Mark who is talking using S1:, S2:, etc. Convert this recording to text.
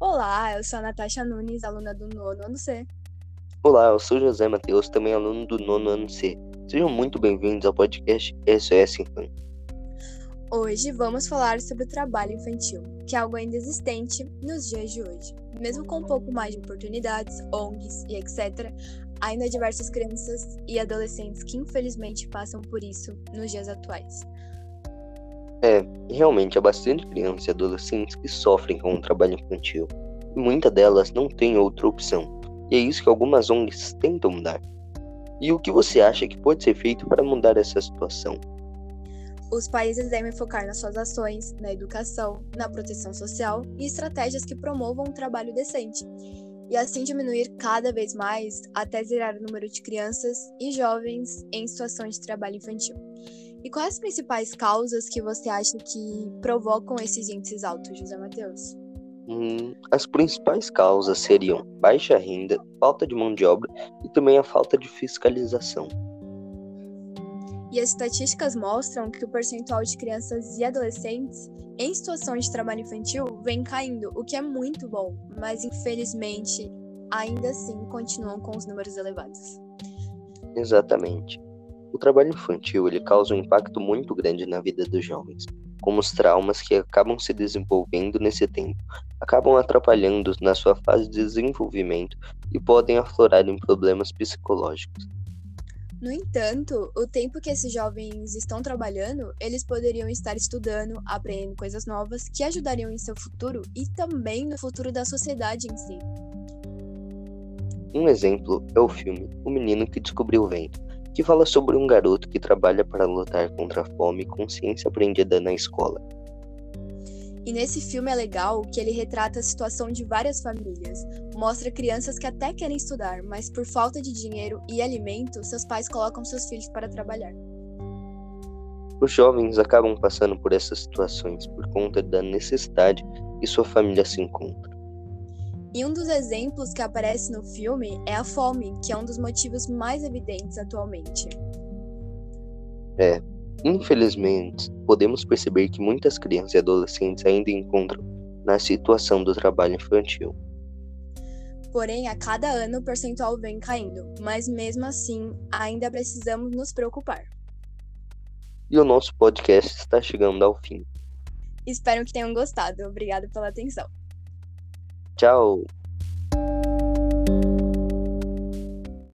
S1: Olá, eu sou a Natasha Nunes, aluna do nono ano C.
S2: Olá, eu sou José Matheus, também aluno do nono ano C. Sejam muito bem-vindos ao podcast SOS Infante.
S1: Hoje vamos falar sobre o trabalho infantil, que é algo ainda existente nos dias de hoje. Mesmo com um pouco mais de oportunidades, ONGs e etc., ainda há diversas crianças e adolescentes que infelizmente passam por isso nos dias atuais.
S2: É, realmente há bastante crianças e adolescentes que sofrem com o trabalho infantil. E muitas delas não têm outra opção. E é isso que algumas ONGs tentam mudar. E o que você acha que pode ser feito para mudar essa situação?
S1: Os países devem focar nas suas ações, na educação, na proteção social e estratégias que promovam um trabalho decente, e assim diminuir cada vez mais até zerar o número de crianças e jovens em situação de trabalho infantil. E quais as principais causas que você acha que provocam esses índices altos, José Matheus?
S2: Hum, as principais causas seriam baixa renda, falta de mão de obra e também a falta de fiscalização.
S1: E as estatísticas mostram que o percentual de crianças e adolescentes em situação de trabalho infantil vem caindo, o que é muito bom, mas infelizmente ainda assim continuam com os números elevados.
S2: Exatamente. O trabalho infantil ele causa um impacto muito grande na vida dos jovens, como os traumas que acabam se desenvolvendo nesse tempo, acabam atrapalhando na sua fase de desenvolvimento e podem aflorar em problemas psicológicos.
S1: No entanto, o tempo que esses jovens estão trabalhando, eles poderiam estar estudando, aprendendo coisas novas que ajudariam em seu futuro e também no futuro da sociedade em si.
S2: Um exemplo é o filme O Menino que Descobriu o Vento, que fala sobre um garoto que trabalha para lutar contra a fome com ciência aprendida na escola.
S1: E nesse filme é legal que ele retrata a situação de várias famílias. Mostra crianças que até querem estudar, mas por falta de dinheiro e alimento, seus pais colocam seus filhos para trabalhar.
S2: Os jovens acabam passando por essas situações por conta da necessidade que sua família se encontra.
S1: E um dos exemplos que aparece no filme é a fome, que é um dos motivos mais evidentes atualmente.
S2: É, infelizmente, podemos perceber que muitas crianças e adolescentes ainda encontram na situação do trabalho infantil.
S1: Porém, a cada ano o percentual vem caindo, mas mesmo assim, ainda precisamos nos preocupar.
S2: E o nosso podcast está chegando ao fim.
S1: Espero que tenham gostado. Obrigado pela atenção.
S2: Tchau!